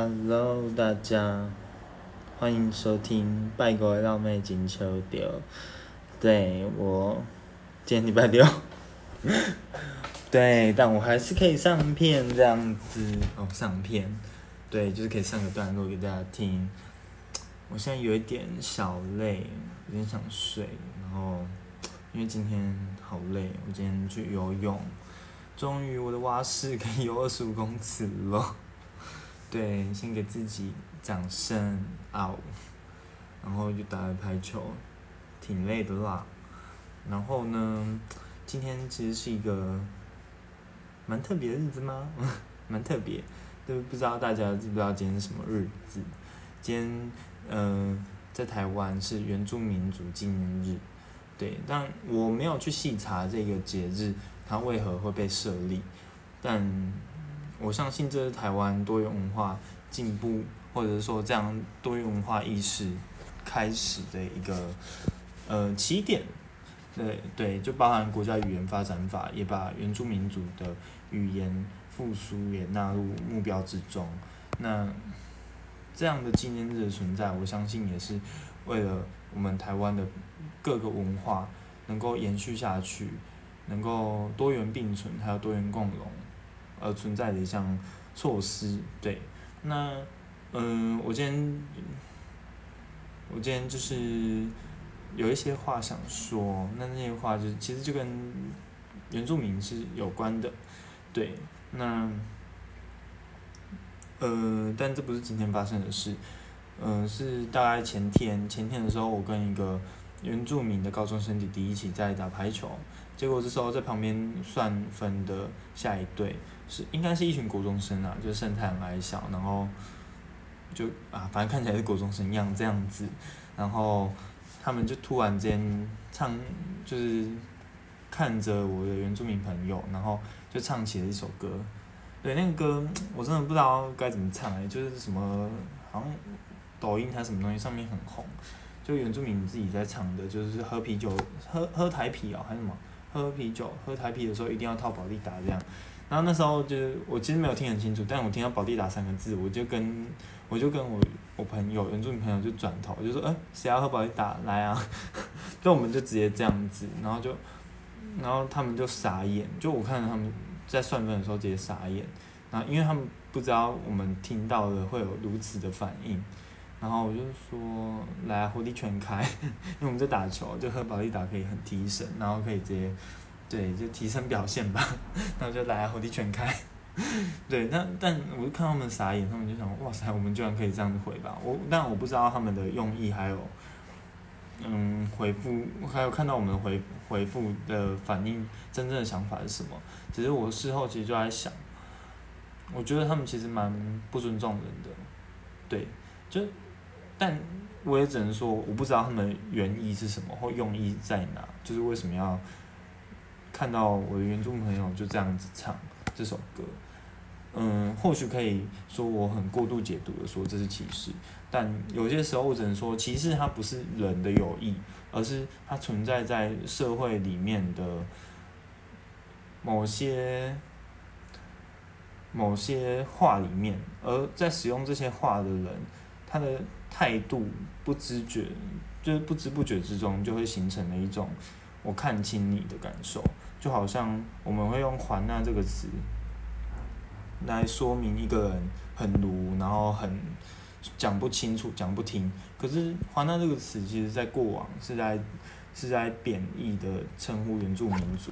Hello，大家，欢迎收听《拜国的浪妹金秋丢》。对我，今天礼拜六，对，但我还是可以上片这样子哦，上片，对，就是可以上个段落给大家听。我现在有一点小累，有点想睡，然后因为今天好累，我今天去游泳，终于我的蛙式可以游二十五公尺了。对，先给自己掌声啊！然后就打了排球，挺累的啦。然后呢，今天其实是一个蛮特别的日子吗？蛮特别，都不知道大家知不知道今天是什么日子？今天，嗯，在台湾是原住民族纪念日。对，但我没有去细查这个节日它为何会被设立，但。我相信这是台湾多元文化进步，或者是说这样多元文化意识开始的一个呃起点。对对，就包含国家语言发展法，也把原住民族的语言复苏也纳入目标之中。那这样的纪念日的存在，我相信也是为了我们台湾的各个文化能够延续下去，能够多元并存，还有多元共荣。而存在的一项措施，对，那，嗯，我今天，我今天就是有一些话想说，那那些话就其实就跟原住民是有关的，对，那，呃，但这不是今天发生的事，嗯，是大概前天，前天的时候，我跟一个原住民的高中生弟弟一起在打排球，结果这时候在旁边算分的下一队。是，应该是一群国中生啊，就是身材很矮小，然后就啊，反正看起来是国中生样这样子，然后他们就突然间唱，就是看着我的原住民朋友，然后就唱起了一首歌，对，那个歌我真的不知道该怎么唱哎，就是什么好像抖音还是什么东西上面很红，就原住民自己在唱的，就是喝啤酒，喝喝台啤哦，还是什么，喝啤酒，喝台啤的时候一定要套保利达这样。然后那时候就是我其实没有听很清楚，但我听到“保地达”三个字，我就跟我就跟我我朋友原住民朋友就转头就说：“哎，谁要喝保地达？来啊！” 就我们就直接这样子，然后就然后他们就傻眼，就我看到他们在算分的时候直接傻眼，然后因为他们不知道我们听到了会有如此的反应，然后我就说：“来，火力全开！” 因为我们在打球，就喝保利达可以很提神，然后可以直接。对，就提升表现吧，然后就来火力全开。对，但但我就看他们傻眼，他们就想，哇塞，我们居然可以这样子回吧？我但我不知道他们的用意，还有，嗯，回复，还有看到我们回回复的反应，真正的想法是什么？只是我事后其实就在想，我觉得他们其实蛮不尊重人的。对，就，但我也只能说，我不知道他们原意是什么，或用意在哪，就是为什么要。看到我的原著朋友就这样子唱这首歌，嗯，或许可以说我很过度解读的说这是歧视，但有些时候我只能说歧视它不是人的有意，而是它存在在社会里面的某些某些话里面，而在使用这些话的人，他的态度不知觉，就是不知不觉之中就会形成了一种我看清你的感受。就好像我们会用“还那”这个词来说明一个人很鲁，然后很讲不清楚、讲不听。可是“还那”这个词，其实在过往是在是在贬义的称呼原住民族。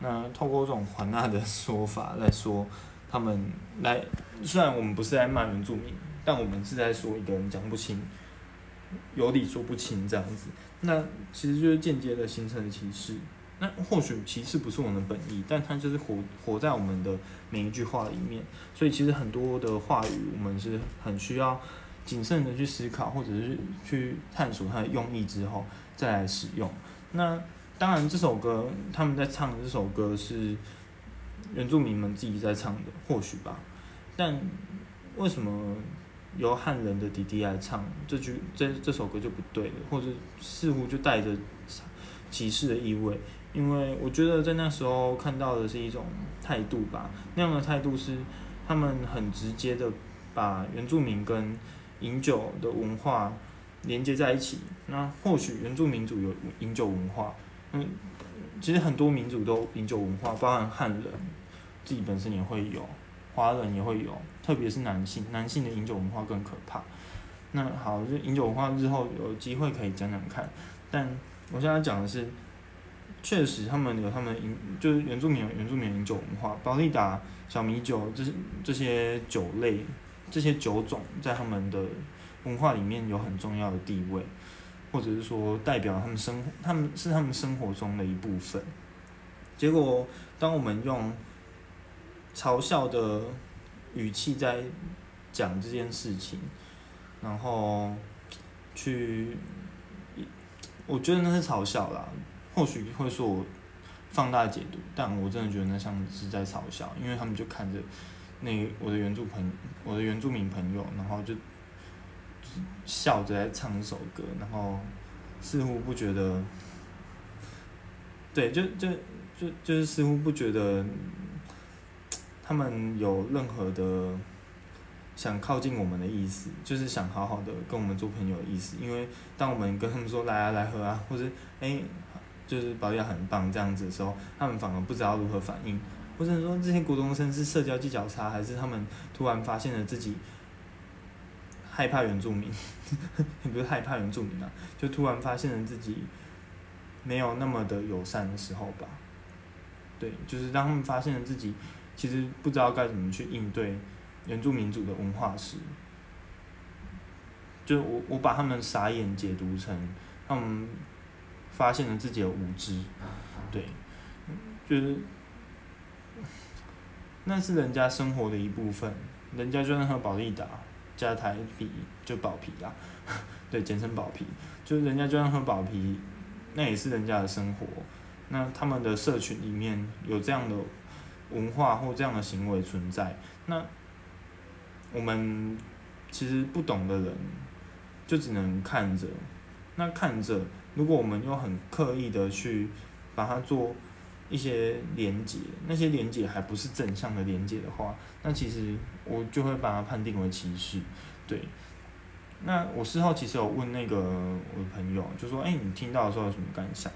那透过这种“还那”的说法来说，他们来虽然我们不是在骂原住民，但我们是在说一个人讲不清、有理说不清这样子。那其实就是间接的形成了歧视。那或许歧视不是我们的本意，但它就是活活在我们的每一句话里面。所以其实很多的话语，我们是很需要谨慎的去思考，或者是去探索它的用意之后再来使用。那当然，这首歌他们在唱的这首歌是原住民们自己在唱的，或许吧。但为什么由汉人的弟弟来唱这句这这首歌就不对了，或者似乎就带着歧视的意味？因为我觉得在那时候看到的是一种态度吧，那样的态度是他们很直接的把原住民跟饮酒的文化连接在一起。那或许原住民族有饮酒文化，嗯，其实很多民族都饮酒文化，包含汉人自己本身也会有，华人也会有，特别是男性，男性的饮酒文化更可怕。那好，就饮酒文化日后有机会可以讲讲看，但我现在讲的是，确实他们有他们饮，就是原住民原住民饮酒文化，保利达、小米酒，这些这些酒类，这些酒种在他们的文化里面有很重要的地位，或者是说代表他们生，他们是他们生活中的一部分。结果，当我们用嘲笑的语气在讲这件事情。然后去，我觉得那是嘲笑啦。或许会说我放大解读，但我真的觉得那像是在嘲笑，因为他们就看着那我的原住朋我的原住民朋友，然后就笑着在唱一首歌，然后似乎不觉得，对，就就就就是似乎不觉得他们有任何的。想靠近我们的意思，就是想好好的跟我们做朋友的意思。因为当我们跟他们说来啊来喝啊，或者哎，就是保养很棒这样子的时候，他们反而不知道如何反应。或者说这些国中生是社交技巧差，还是他们突然发现了自己害怕原住民？也不是害怕原住民啊，就突然发现了自己没有那么的友善的时候吧。对，就是当他们发现了自己其实不知道该怎么去应对。原住民族的文化史，就我我把他们傻眼解读成他们发现了自己的无知，对，就是那是人家生活的一部分，人家就算喝保利达加台啤就保啤啦，对，简称保啤，就是人家就算喝保啤，那也是人家的生活，那他们的社群里面有这样的文化或这样的行为存在，那。我们其实不懂的人，就只能看着。那看着，如果我们又很刻意的去把它做一些连接，那些连接还不是正向的连接的话，那其实我就会把它判定为歧视。对。那我事后其实有问那个我的朋友，就说：“哎，你听到的时候有什么感想？”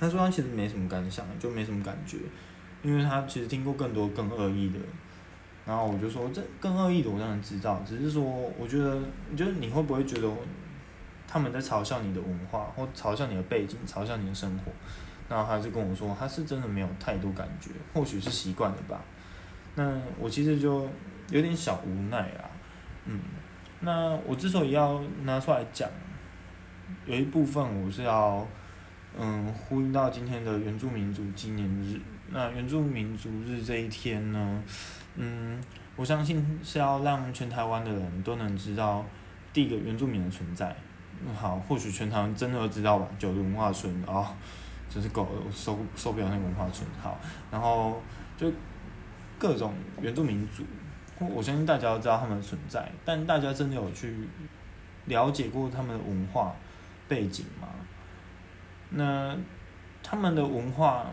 他说他其实没什么感想，就没什么感觉，因为他其实听过更多更恶意的。然后我就说，这更恶意的我当然知道，只是说，我觉得，你觉得你会不会觉得他们在嘲笑你的文化，或嘲笑你的背景，嘲笑你的生活？然后他就跟我说，他是真的没有太多感觉，或许是习惯了吧。那我其实就有点小无奈啊，嗯。那我之所以要拿出来讲，有一部分我是要，嗯，呼应到今天的原住民族纪念日。那原住民族日这一天呢？嗯，我相信是要让全台湾的人都能知道第一个原住民的存在。嗯好，或许全台湾真的都知道吧？九族文化村哦，真是够受受不了那个文化村。好，然后就各种原住民族，我相信大家都知道他们的存在，但大家真的有去了解过他们的文化背景吗？那他们的文化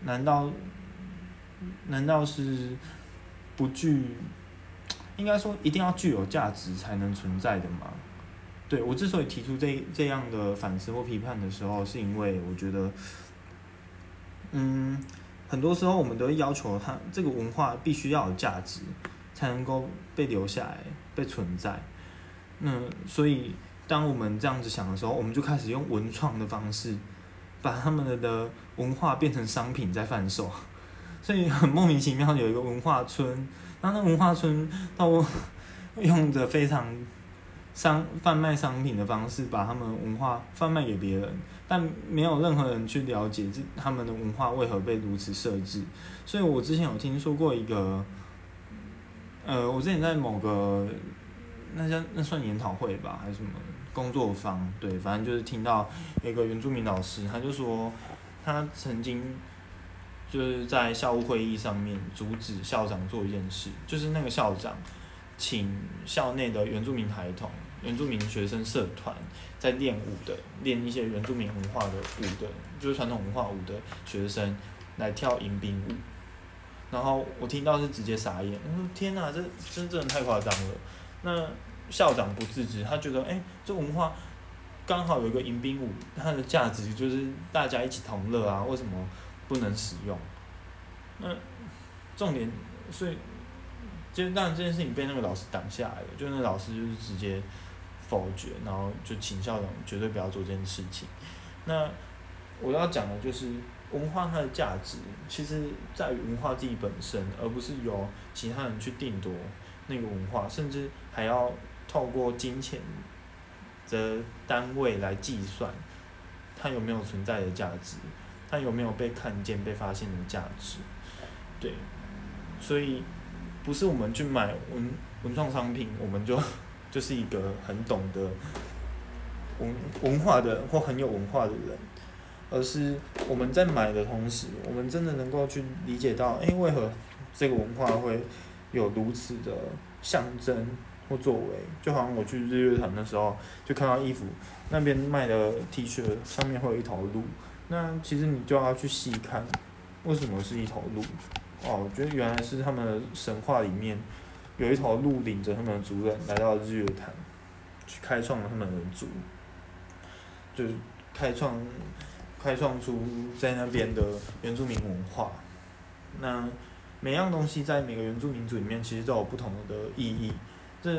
难道？难道是不具？应该说一定要具有价值才能存在的吗？对我之所以提出这这样的反思或批判的时候，是因为我觉得，嗯，很多时候我们都要求它这个文化必须要有价值，才能够被留下来、被存在。那所以，当我们这样子想的时候，我们就开始用文创的方式，把他们的文化变成商品在贩售。所以很莫名其妙，有一个文化村，然后那文化村都用着非常商贩卖商品的方式，把他们文化贩卖给别人，但没有任何人去了解这他们的文化为何被如此设置。所以我之前有听说过一个，呃，我之前在某个那叫那算研讨会吧，还是什么工作坊？对，反正就是听到一个原住民老师，他就说他曾经。就是在校务会议上面阻止校长做一件事，就是那个校长请校内的原住民孩童、原住民学生社团在练舞的、练一些原住民文化的舞的，就是传统文化舞的学生来跳迎宾舞。然后我听到是直接傻眼，我说天哪，这真真的太夸张了。那校长不自知，他觉得哎，这文化刚好有一个迎宾舞，它的价值就是大家一起同乐啊，为什么不能使用？那重点，所以，就当然这件事情被那个老师挡下来了，就那老师就是直接否决，然后就请校长绝对不要做这件事情。那我要讲的就是。文化它的价值，其实在于文化自己本身，而不是由其他人去定夺那个文化，甚至还要透过金钱的单位来计算它有没有存在的价值，它有没有被看见、被发现的价值。对，所以不是我们去买文文创商品，我们就 就是一个很懂得文文化的或很有文化的人。而是我们在买的同时，我们真的能够去理解到，哎，为何这个文化会有如此的象征或作为？就好像我去日月潭的时候，就看到衣服那边卖的 T 恤上面会有一头鹿，那其实你就要去细看，为什么是一头鹿？哦，我觉得原来是他们的神话里面有一头鹿领着他们的族人来到日月潭，去开创了他们的族，就是开创。开创出在那边的原住民文化，那每样东西在每个原住民族里面其实都有不同的意义。这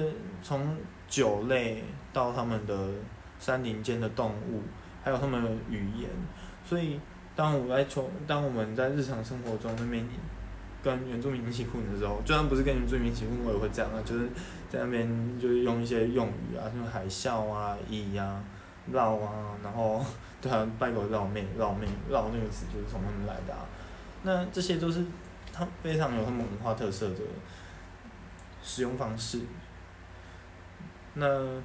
从酒类到他们的山林间的动物，还有他们的语言。所以当我来从当我们在日常生活中那边跟原住民一起混的时候，就算不是跟原住民一起混，我也会这样啊，就是在那边就是用一些用语啊，像海啸啊、咿呀、绕啊，然后。对啊，拜狗绕妹绕妹绕那个词就是从他们来的啊。那这些都是他非常有他们文化特色的使用方式。那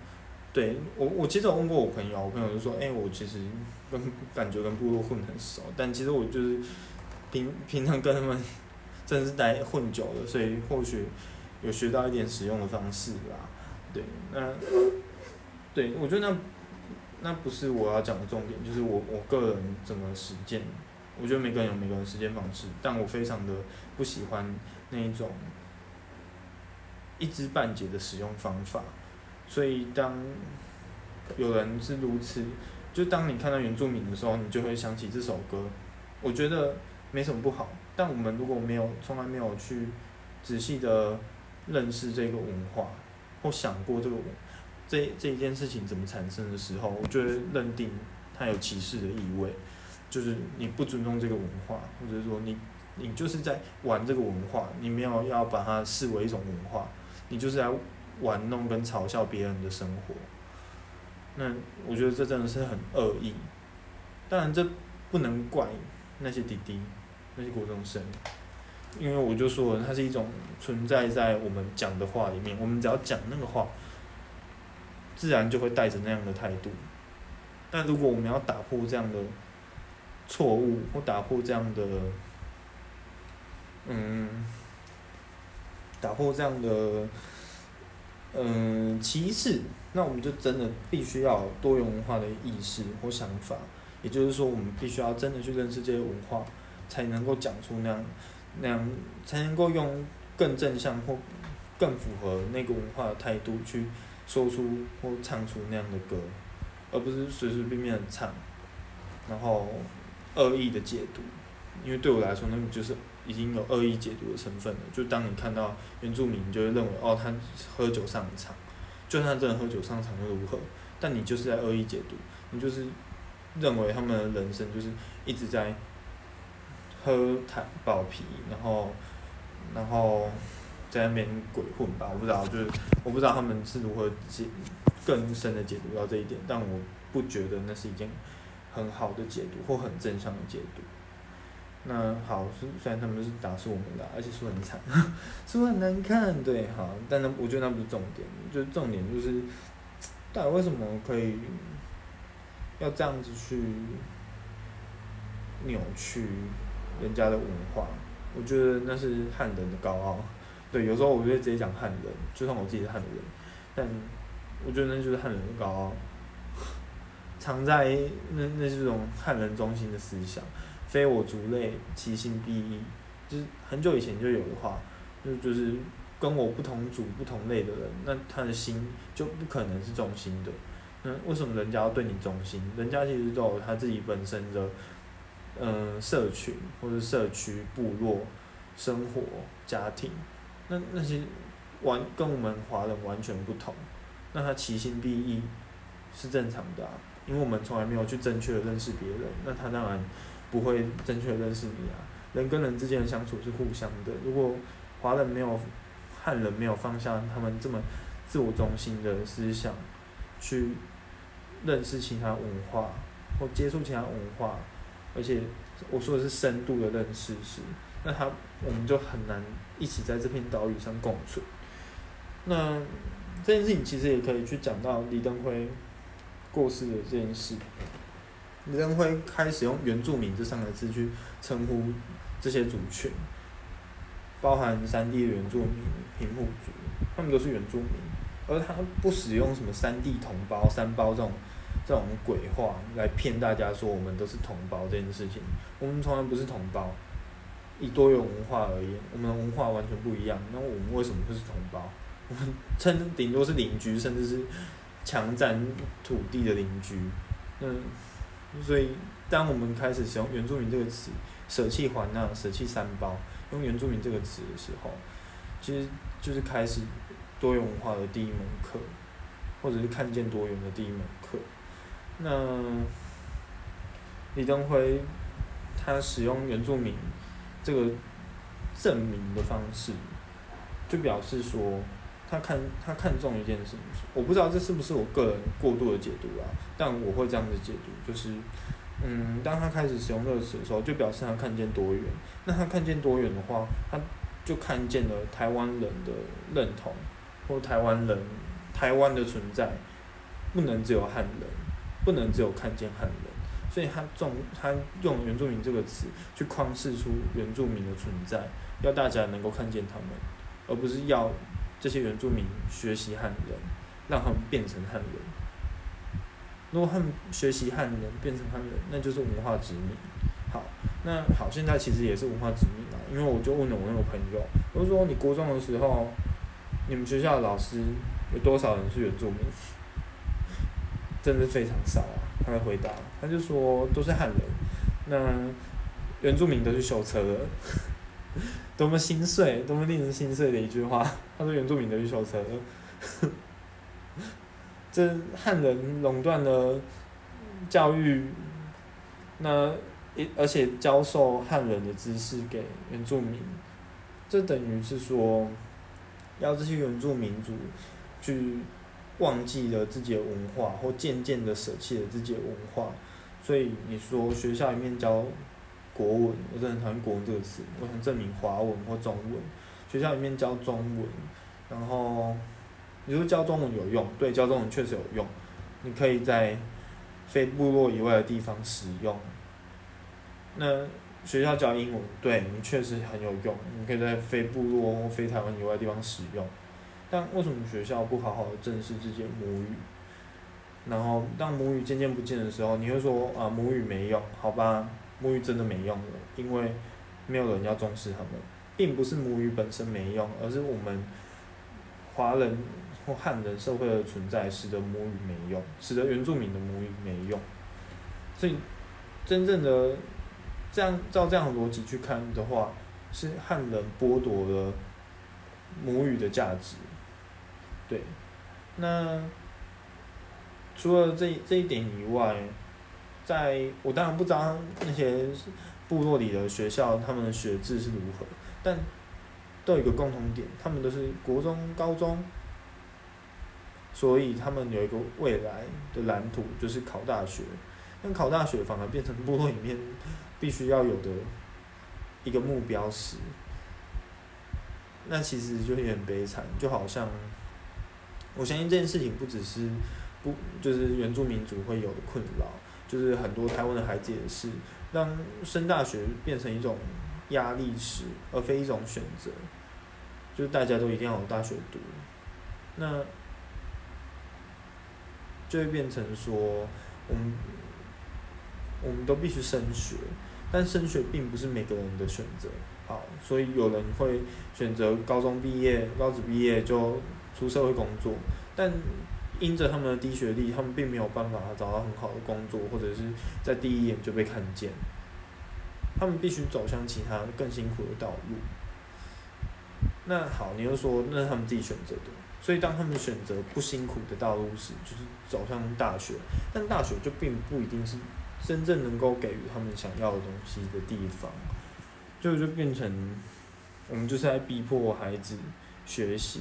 对我我其实我问过我朋友，我朋友就说，哎，我其实跟感觉跟部落混很熟，但其实我就是平平常跟他们真的是待混久了，所以或许有学到一点使用的方式吧。对，那对我觉得那。那不是我要讲的重点，就是我我个人怎么实践。我觉得每个人有每个人实践方式，但我非常的不喜欢那一种一知半解的使用方法。所以当有人是如此，就当你看到原住民的时候，你就会想起这首歌。我觉得没什么不好，但我们如果没有从来没有去仔细的认识这个文化，或想过这个。这这一件事情怎么产生的时候，我就会认定它有歧视的意味，就是你不尊重这个文化，或者说你你就是在玩这个文化，你没有要把它视为一种文化，你就是在玩弄跟嘲笑别人的生活。那我觉得这真的是很恶意，当然这不能怪那些弟弟那些国中生，因为我就说，它是一种存在在我们讲的话里面，我们只要讲那个话。自然就会带着那样的态度，但如果我们要打破这样的错误，或打破这样的，嗯，打破这样的，嗯，其次，那我们就真的必须要多元文化的意识或想法，也就是说，我们必须要真的去认识这些文化，才能够讲出那样那样，才能够用更正向或更符合那个文化的态度去。说出或唱出那样的歌，而不是随随便便的唱，然后恶意的解读，因为对我来说，那个就是已经有恶意解读的成分了。就当你看到原住民，就会认为哦，他喝酒上场，就算真的喝酒上场又如何？但你就是在恶意解读，你就是认为他们的人生就是一直在喝太爆皮，然后，然后。在那边鬼混吧，我不知道，就是我不知道他们是如何解更深的解读到这一点，但我不觉得那是一件很好的解读或很正向的解读。那好，虽然他们是打输我们的，而且输很惨，输很难看，对，好，但那我觉得那不是重点，就是重点就是，到底为什么可以要这样子去扭曲人家的文化？我觉得那是汉人的高傲。对，有时候我就会直接讲汉人，就算我自己是汉人，但我觉得那就是汉人的高傲，藏在那那是种汉人中心的思想，非我族类，其心必异，就是很久以前就有的话，就就是跟我不同族不同类的人，那他的心就不可能是忠心的。那为什么人家要对你忠心？人家其实都有他自己本身的，嗯，社群或者社区、部落、生活、家庭，那那些完跟我们华人完全不同。那他其心必异是正常的啊，因为我们从来没有去正确的认识别人，那他当然不会正确认识你啊。人跟人之间的相处是互相的，如果华人没有汉人没有放下他们这么自我中心的思想，去认识其他文化或接触其他文化，而且我说的是深度的认识时，那他我们就很难一起在这片岛屿上共存。那这件事情其实也可以去讲到李登辉过世的这件事。李登辉开始用原住民这三个字去称呼这些族群，包含山地的原住民、平埔族，他们都是原住民，而他不使用什么山地同胞、三胞这种这种鬼话来骗大家说我们都是同胞这件事情，我们从来不是同胞。以多元文化而言，我们的文化完全不一样，那我们为什么会是同胞？我们称顶多是邻居，甚至是强占土地的邻居。嗯，所以当我们开始使用“原住民”这个词，舍弃环那，舍弃三包，用“原住民”这个词的时候，其实就是开始多元文化的第一门课，或者是看见多元的第一门课。那李登辉他使用“原住民”这个证明的方式，就表示说。他看他看中一件事情，我不知道这是不是我个人过度的解读啊，但我会这样子解读，就是，嗯，当他开始使用这个词的时候，就表示他看见多元。那他看见多元的话，他就看见了台湾人的认同，或台湾人台湾的存在，不能只有汉人，不能只有看见汉人，所以他重他用原住民这个词去框示出原住民的存在，要大家能够看见他们，而不是要。这些原住民学习汉人，让他们变成汉人。如果他们学习汉人变成汉人，那就是文化殖民。好，那好，现在其实也是文化殖民了。因为我就问了我那个朋友，我说：“你国中的时候，你们学校的老师有多少人是原住民？”真的非常少啊。他的回答，他就说都是汉人。那原住民都去修车了。多么心碎，多么令人心碎的一句话。他说：“原住民的去修车，这汉人垄断了教育，那一而且教授汉人的知识给原住民，这等于是说，要这些原住民族去忘记了自己的文化，或渐渐的舍弃了自己的文化。所以你说学校里面教。”国文，我真的很讨厌国文这个词。我想证明华文或中文，学校里面教中文，然后你说教中文有用，对，教中文确实有用。你可以在非部落以外的地方使用。那学校教英文，对你确实很有用，你可以在非部落或非台湾以外的地方使用。但为什么学校不好好的正视这些母语？然后当母语渐渐不见的时候，你会说啊，母语没用，好吧？母语真的没用了，因为没有人要重视他们，并不是母语本身没用，而是我们华人或汉人社会的存在使得母语没用，使得原住民的母语没用。所以，真正的这样照这样的逻辑去看的话，是汉人剥夺了母语的价值。对，那除了这这一点以外。在我当然不知道那些部落里的学校他们的学制是如何，但都有一个共同点，他们都是国中、高中，所以他们有一个未来的蓝图，就是考大学。但考大学反而变成部落里面必须要有的一个目标时，那其实就有点悲惨，就好像我相信这件事情不只是不就是原住民族会有的困扰。就是很多台湾的孩子也是，让升大学变成一种压力时，而非一种选择。就是大家都一定要有大学读，那就会变成说，我们我们都必须升学，但升学并不是每个人的选择。好，所以有人会选择高中毕业、高职毕业就出社会工作，但因着他们的低学历，他们并没有办法找到很好的工作，或者是在第一眼就被看见。他们必须走向其他更辛苦的道路。那好，你又说那是他们自己选择的，所以当他们选择不辛苦的道路时，就是走向大学，但大学就并不一定是真正能够给予他们想要的东西的地方，就就变成我们就是在逼迫孩子学习，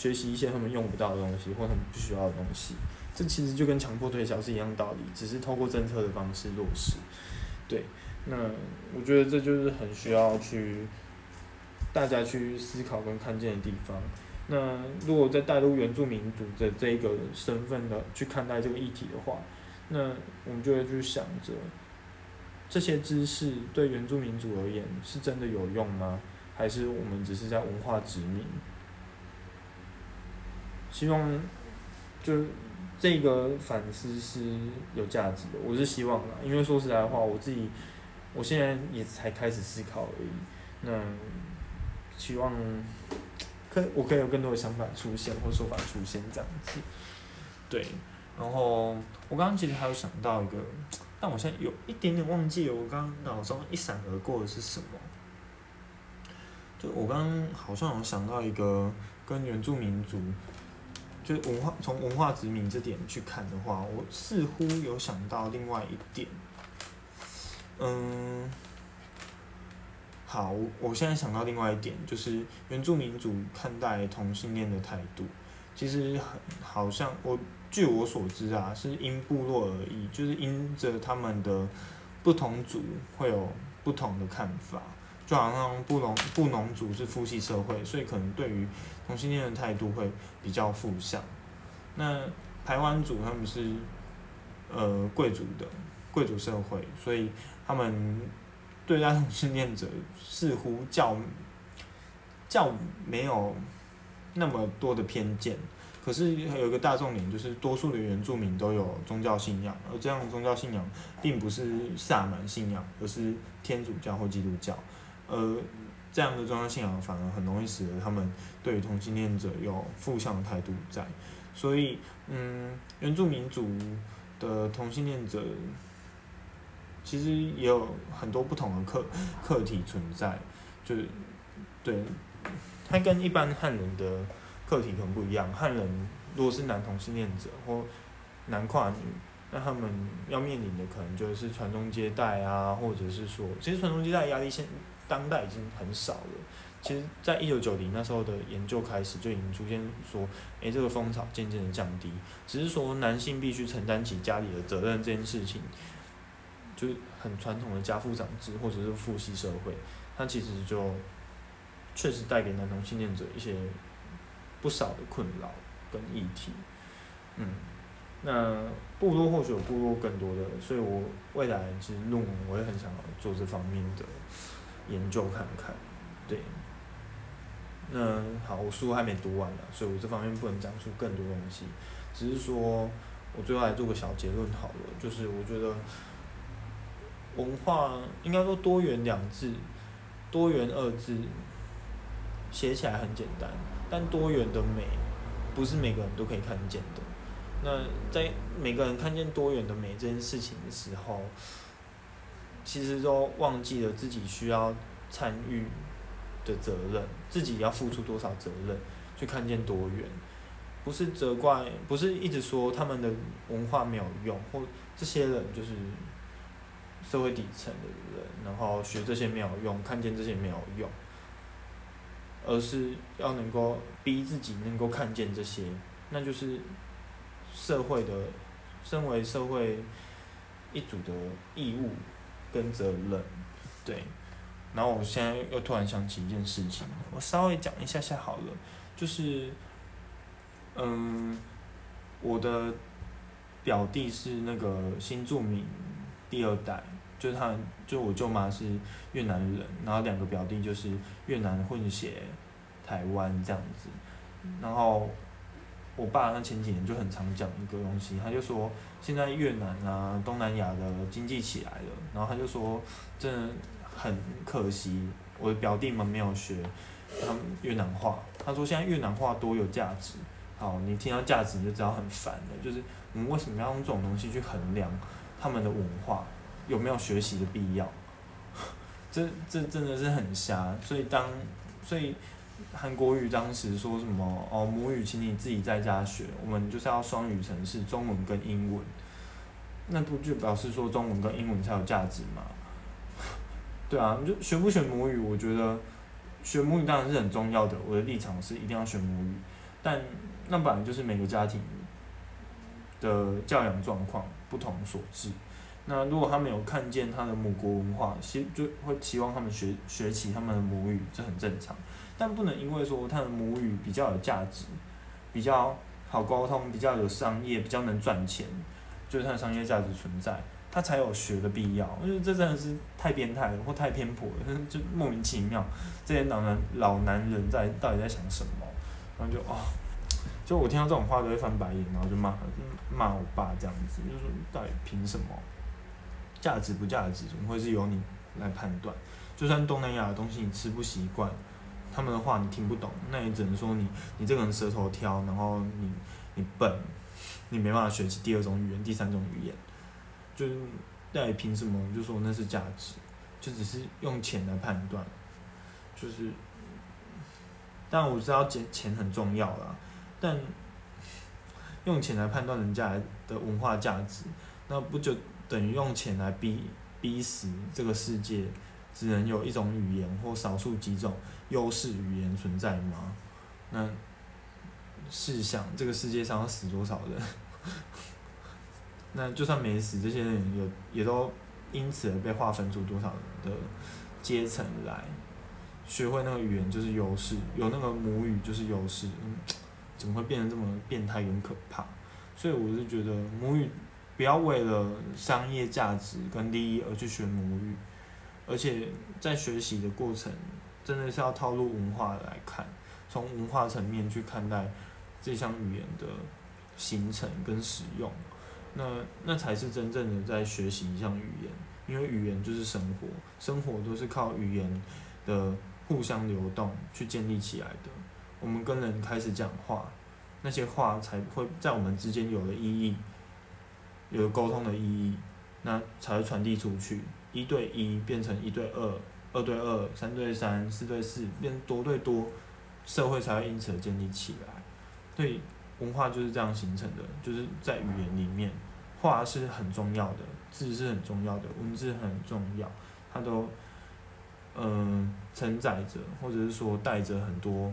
学习一些他们用不到的东西或他们不需要的东西，这其实就跟强迫推销是一样道理，只是透过政策的方式落实，对。那我觉得这就是很需要去大家去思考跟看见的地方。那如果再带入原住民族的这个身份的去看待这个议题的话，那我们就会去想着这些知识对原住民族而言是真的有用吗？还是我们只是在文化殖民？希望就这个反思是有价值的，我是希望啦，因为说实在话，我自己。我现在也才开始思考而已，那希望可我可以有更多的想法出现或说法出现这样子，对，然后我刚刚其实还有想到一个，但我现在有一点点忘记了，我刚刚脑中一闪而过的是什么？就我刚刚好像有想到一个跟原住民族，就文化从文化殖民这点去看的话，我似乎有想到另外一点。嗯，好，我现在想到另外一点，就是原住民族看待同性恋的态度，其实很好像我据我所知啊，是因部落而异，就是因着他们的不同族会有不同的看法，就好像布农布农族是父系社会，所以可能对于同性恋的态度会比较负向。那台湾族他们是呃贵族的贵族社会，所以。他们对待同性恋者似乎较较没有那么多的偏见，可是有一个大重点，就是多数的原住民都有宗教信仰，而这样的宗教信仰并不是萨满信仰，而是天主教或基督教，而这样的宗教信仰反而很容易使得他们对于同性恋者有负向的态度在，所以嗯，原住民族的同性恋者。其实也有很多不同的课课题存在，就是对，它跟一般汉人的课题可能不一样。汉人如果是男同性恋者或男跨女，那他们要面临的可能就是传宗接代啊，或者是说，其实传宗接代压力现当代已经很少了。其实，在一九九零那时候的研究开始就已经出现说，诶，这个风潮渐渐的降低，只是说男性必须承担起家里的责任这件事情。就是很传统的家父长制或者是父系社会，它其实就确实带给男同性恋者一些不少的困扰跟议题。嗯，那部落或许有部落更多的，所以我未来其实论我也很想要做这方面的研究看看。对，那好，我书还没读完呢，所以我这方面不能讲出更多东西，只是说我最后来做个小结论好了，就是我觉得。文化应该说多元两字，多元二字写起来很简单，但多元的美不是每个人都可以看见的。那在每个人看见多元的美这件事情的时候，其实都忘记了自己需要参与的责任，自己要付出多少责任去看见多元，不是责怪，不是一直说他们的文化没有用，或这些人就是。社会底层的人，然后学这些没有用，看见这些没有用，而是要能够逼自己能够看见这些，那就是社会的，身为社会一组的义务跟责任，对。然后我现在又突然想起一件事情，我稍微讲一下下好了，就是，嗯，我的表弟是那个新住民。第二代就是他，就我舅妈是越南人，然后两个表弟就是越南混血台湾这样子，然后我爸他前几年就很常讲一个东西，他就说现在越南啊东南亚的经济起来了，然后他就说真的很可惜，我的表弟们没有学他们越南话，他说现在越南话多有价值。好，你听到价值你就知道很烦的，就是我们为什么要用这种东西去衡量他们的文化有没有学习的必要？这这真的是很瞎。所以当所以韩国语当时说什么哦母语，请你自己在家学，我们就是要双语城市，中文跟英文。那不就表示说中文跟英文才有价值吗？对啊，你就学不学母语，我觉得学母语当然是很重要的。我的立场是一定要学母语，但那本来就是每个家庭的教养状况不同所致。那如果他们有看见他的母国文化，其实就会期望他们学学起他们的母语，这很正常。但不能因为说他的母语比较有价值，比较好沟通，比较有商业，比较能赚钱。就是他的商业价值存在，他才有学的必要。我觉得这真的是太变态了，或太偏颇了，就莫名其妙。这些老男老男人在到底在想什么？然后就哦，就我听到这种话都会翻白眼，然后就骂他骂我爸这样子，就说到底凭什么？价值不价值，怎么会是由你来判断？就算东南亚的东西你吃不习惯，他们的话你听不懂，那也只能说你你这个人舌头挑，然后你你笨。你没办法学习第二种语言、第三种语言，就是到底凭什么就说那是价值？就只是用钱来判断，就是，但我知道钱钱很重要啦，但用钱来判断人家的文化价值，那不就等于用钱来逼逼死这个世界只能有一种语言或少数几种优势语言存在吗？那？试想，这个世界上要死多少人？那就算没死，这些人有也都因此而被划分出多少的阶层来？学会那个语言就是优势，有那个母语就是优势。嗯，怎么会变得这么变态跟可怕？所以我是觉得母语不要为了商业价值跟利益而去学母语，而且在学习的过程，真的是要套入文化来看，从文化层面去看待。这项语言的形成跟使用，那那才是真正的在学习一项语言，因为语言就是生活，生活都是靠语言的互相流动去建立起来的。我们跟人开始讲话，那些话才会在我们之间有了意义，有沟通的意义，那才会传递出去。一对一变成一对二，二对二，三对三，四对四，变多对多，社会才会因此而建立起来。对，文化就是这样形成的，就是在语言里面，话是很重要的，字是很重要的，文字很重要，它都，嗯，承载着，或者是说带着很多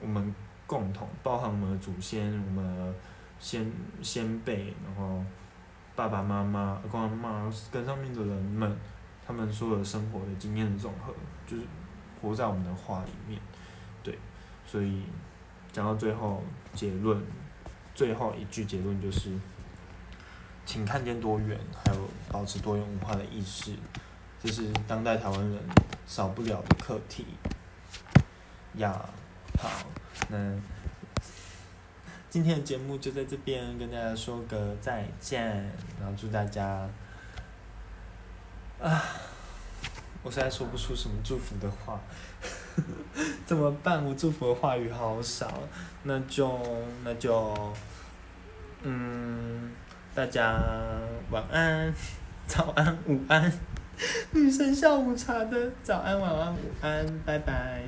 我们共同，包含我们的祖先、我们先先辈，然后爸爸妈妈、公公妈跟上面的人们，他们所有生活的经验的总和，就是活在我们的话里面，对，所以。讲到最后结论，最后一句结论就是，请看见多元，还有保持多元文化的意识，这是当代台湾人少不了的课题。呀，好，那今天的节目就在这边跟大家说个再见，然后祝大家啊。我实在说不出什么祝福的话，怎么办？我祝福的话语好少，那就那就，嗯，大家晚安、早安、午安，女生下午茶的早安、晚安、午安，拜拜。